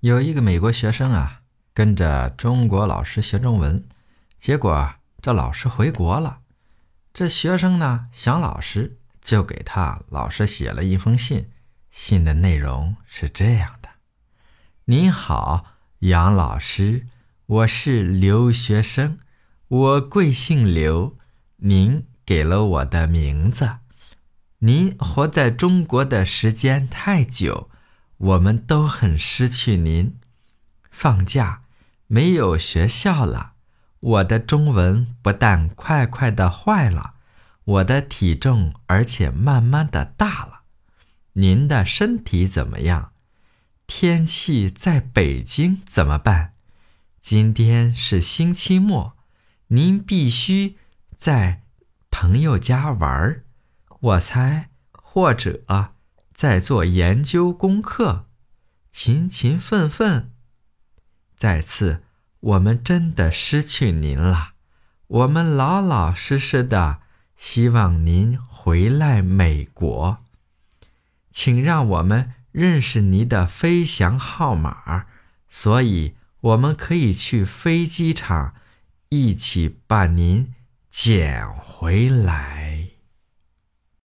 有一个美国学生啊，跟着中国老师学中文，结果这老师回国了。这学生呢想老师，就给他老师写了一封信。信的内容是这样的：“您好，杨老师，我是留学生，我贵姓刘，您给了我的名字。您活在中国的时间太久。”我们都很失去您，放假没有学校了，我的中文不但快快的坏了，我的体重而且慢慢的大了。您的身体怎么样？天气在北京怎么办？今天是星期末，您必须在朋友家玩儿，我猜或者。在做研究功课，勤勤奋奋。再次，我们真的失去您了。我们老老实实的希望您回来美国。请让我们认识您的飞翔号码，所以我们可以去飞机场一起把您捡回来。